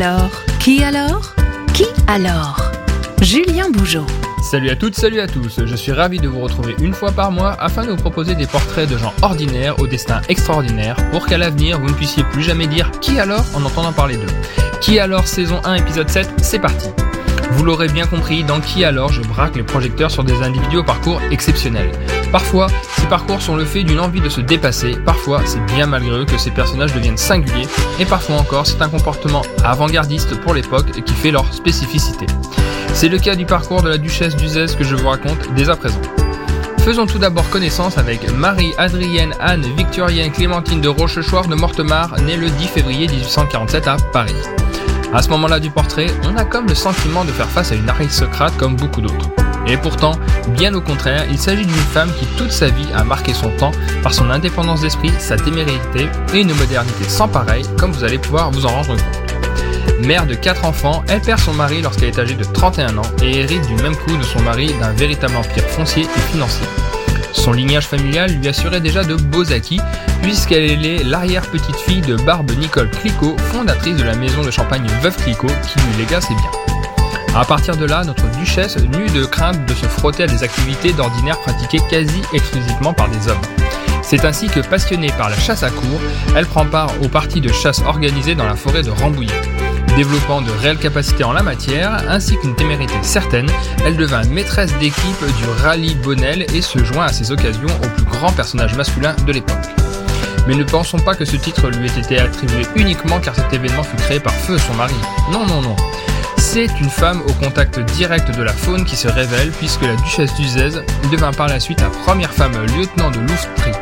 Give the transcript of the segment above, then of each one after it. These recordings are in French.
alors Qui alors Qui alors Julien Bougeot. Salut à toutes, salut à tous, je suis ravi de vous retrouver une fois par mois afin de vous proposer des portraits de gens ordinaires au destin extraordinaire pour qu'à l'avenir vous ne puissiez plus jamais dire qui alors? en entendant parler d'eux. Qui alors saison 1 épisode 7, c'est parti. Vous l'aurez bien compris, dans Qui alors je braque les projecteurs sur des individus au parcours exceptionnel. Parfois, ces parcours sont le fait d'une envie de se dépasser, parfois c'est bien malgré eux que ces personnages deviennent singuliers, et parfois encore c'est un comportement avant-gardiste pour l'époque qui fait leur spécificité. C'est le cas du parcours de la duchesse d'Uzès que je vous raconte dès à présent. Faisons tout d'abord connaissance avec Marie-Adrienne Anne Victorienne Clémentine de Rochechouart de Mortemart, née le 10 février 1847 à Paris. À ce moment-là du portrait, on a comme le sentiment de faire face à une aristocrate comme beaucoup d'autres. Et pourtant, bien au contraire, il s'agit d'une femme qui toute sa vie a marqué son temps par son indépendance d'esprit, sa témérité et une modernité sans pareil, comme vous allez pouvoir vous en rendre compte. Mère de 4 enfants, elle perd son mari lorsqu'elle est âgée de 31 ans et hérite du même coup de son mari d'un véritable empire foncier et financier. Son lignage familial lui assurait déjà de beaux acquis, puisqu'elle est l'arrière-petite fille de Barbe Nicole Clicquot, fondatrice de la maison de champagne Veuve Clicquot, qui lui légua ses biens. À partir de là, notre duchesse n'eut de crainte de se frotter à des activités d'ordinaire pratiquées quasi exclusivement par des hommes. C'est ainsi que, passionnée par la chasse à cour, elle prend part aux parties de chasse organisées dans la forêt de Rambouillet. Développant de réelles capacités en la matière, ainsi qu'une témérité certaine, elle devint maîtresse d'équipe du rallye Bonnel et se joint à ces occasions au plus grand personnage masculin de l'époque. Mais ne pensons pas que ce titre lui ait été attribué uniquement car cet événement fut créé par feu son mari. Non, non, non. C'est une femme au contact direct de la faune qui se révèle puisque la duchesse d'Uzès devint par la suite la première femme lieutenant de louveterie.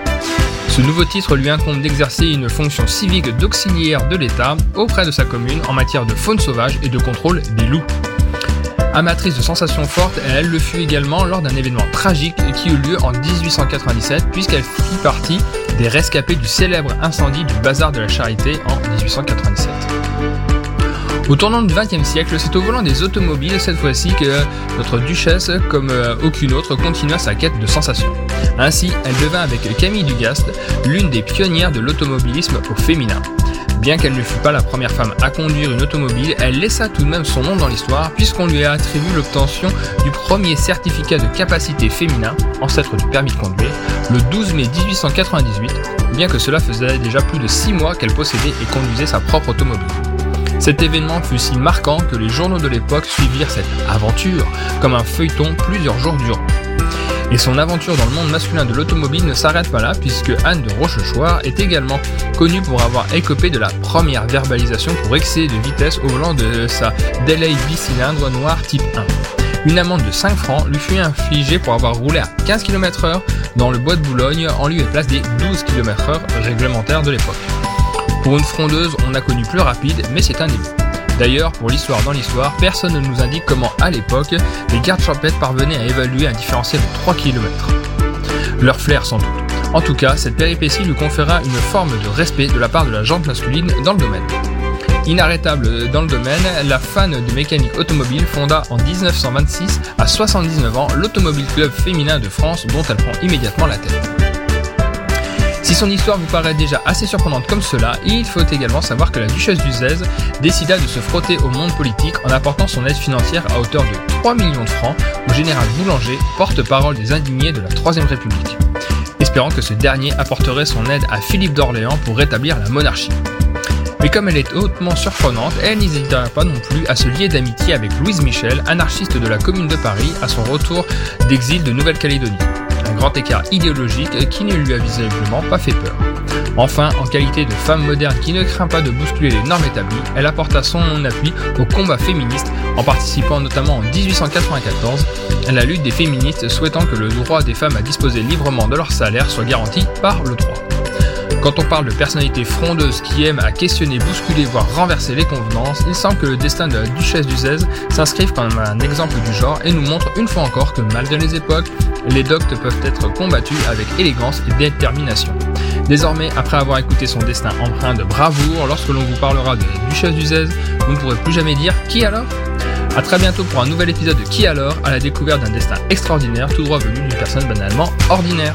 Ce nouveau titre lui incombe d'exercer une fonction civique d'auxiliaire de l'État auprès de sa commune en matière de faune sauvage et de contrôle des loups. Amatrice de sensations fortes, elle le fut également lors d'un événement tragique qui eut lieu en 1897 puisqu'elle fit partie des rescapés du célèbre incendie du bazar de la Charité en 1897. Au tournant du XXe siècle, c'est au volant des automobiles cette fois-ci que notre duchesse, comme euh, aucune autre, continua sa quête de sensations. Ainsi, elle devint avec Camille Dugast l'une des pionnières de l'automobilisme au féminin. Bien qu'elle ne fût pas la première femme à conduire une automobile, elle laissa tout de même son nom dans l'histoire puisqu'on lui a attribué l'obtention du premier certificat de capacité féminin, ancêtre du permis de conduire, le 12 mai 1898, bien que cela faisait déjà plus de 6 mois qu'elle possédait et conduisait sa propre automobile. Cet événement fut si marquant que les journaux de l'époque suivirent cette aventure comme un feuilleton plusieurs jours durant. Et son aventure dans le monde masculin de l'automobile ne s'arrête pas là puisque Anne de Rochechouart est également connue pour avoir écopé de la première verbalisation pour excès de vitesse au volant de sa Delay bicylindre noir type 1. Une amende de 5 francs lui fut infligée pour avoir roulé à 15 km/h dans le bois de Boulogne en lieu et place des 12 km/h réglementaires de l'époque. Pour une frondeuse, on a connu plus rapide, mais c'est un début. D'ailleurs, pour l'histoire dans l'histoire, personne ne nous indique comment, à l'époque, les gardes champêtres parvenaient à évaluer un différentiel de 3 km. Leur flair sans doute. En tout cas, cette péripétie lui conféra une forme de respect de la part de la jante masculine dans le domaine. Inarrêtable dans le domaine, la fan de mécanique automobile fonda en 1926 à 79 ans l'Automobile Club féminin de France dont elle prend immédiatement la tête. Si son histoire vous paraît déjà assez surprenante comme cela, il faut également savoir que la duchesse d'Uzès décida de se frotter au monde politique en apportant son aide financière à hauteur de 3 millions de francs au général Boulanger, porte-parole des indignés de la Troisième République, espérant que ce dernier apporterait son aide à Philippe d'Orléans pour rétablir la monarchie. Mais comme elle est hautement surprenante, elle n'hésitera pas non plus à se lier d'amitié avec Louise Michel, anarchiste de la Commune de Paris, à son retour d'exil de Nouvelle-Calédonie un grand écart idéologique qui ne lui a visiblement pas fait peur. Enfin, en qualité de femme moderne qui ne craint pas de bousculer les normes établies, elle apporta son appui au combat féministe en participant notamment en 1894 à la lutte des féministes souhaitant que le droit des femmes à disposer librement de leur salaire soit garanti par le droit. Quand on parle de personnalité frondeuse qui aime à questionner, bousculer, voire renverser les convenances, il semble que le destin de la duchesse d'Uzès s'inscrive comme un exemple du genre et nous montre une fois encore que malgré les époques, les doctes peuvent être combattus avec élégance et détermination. Désormais, après avoir écouté son destin empreint de bravoure, lorsque l'on vous parlera de la duchesse d'Uzès, vous ne pourrez plus jamais dire qui alors? A très bientôt pour un nouvel épisode de Qui alors? à la découverte d'un destin extraordinaire tout droit venu d'une personne banalement ordinaire.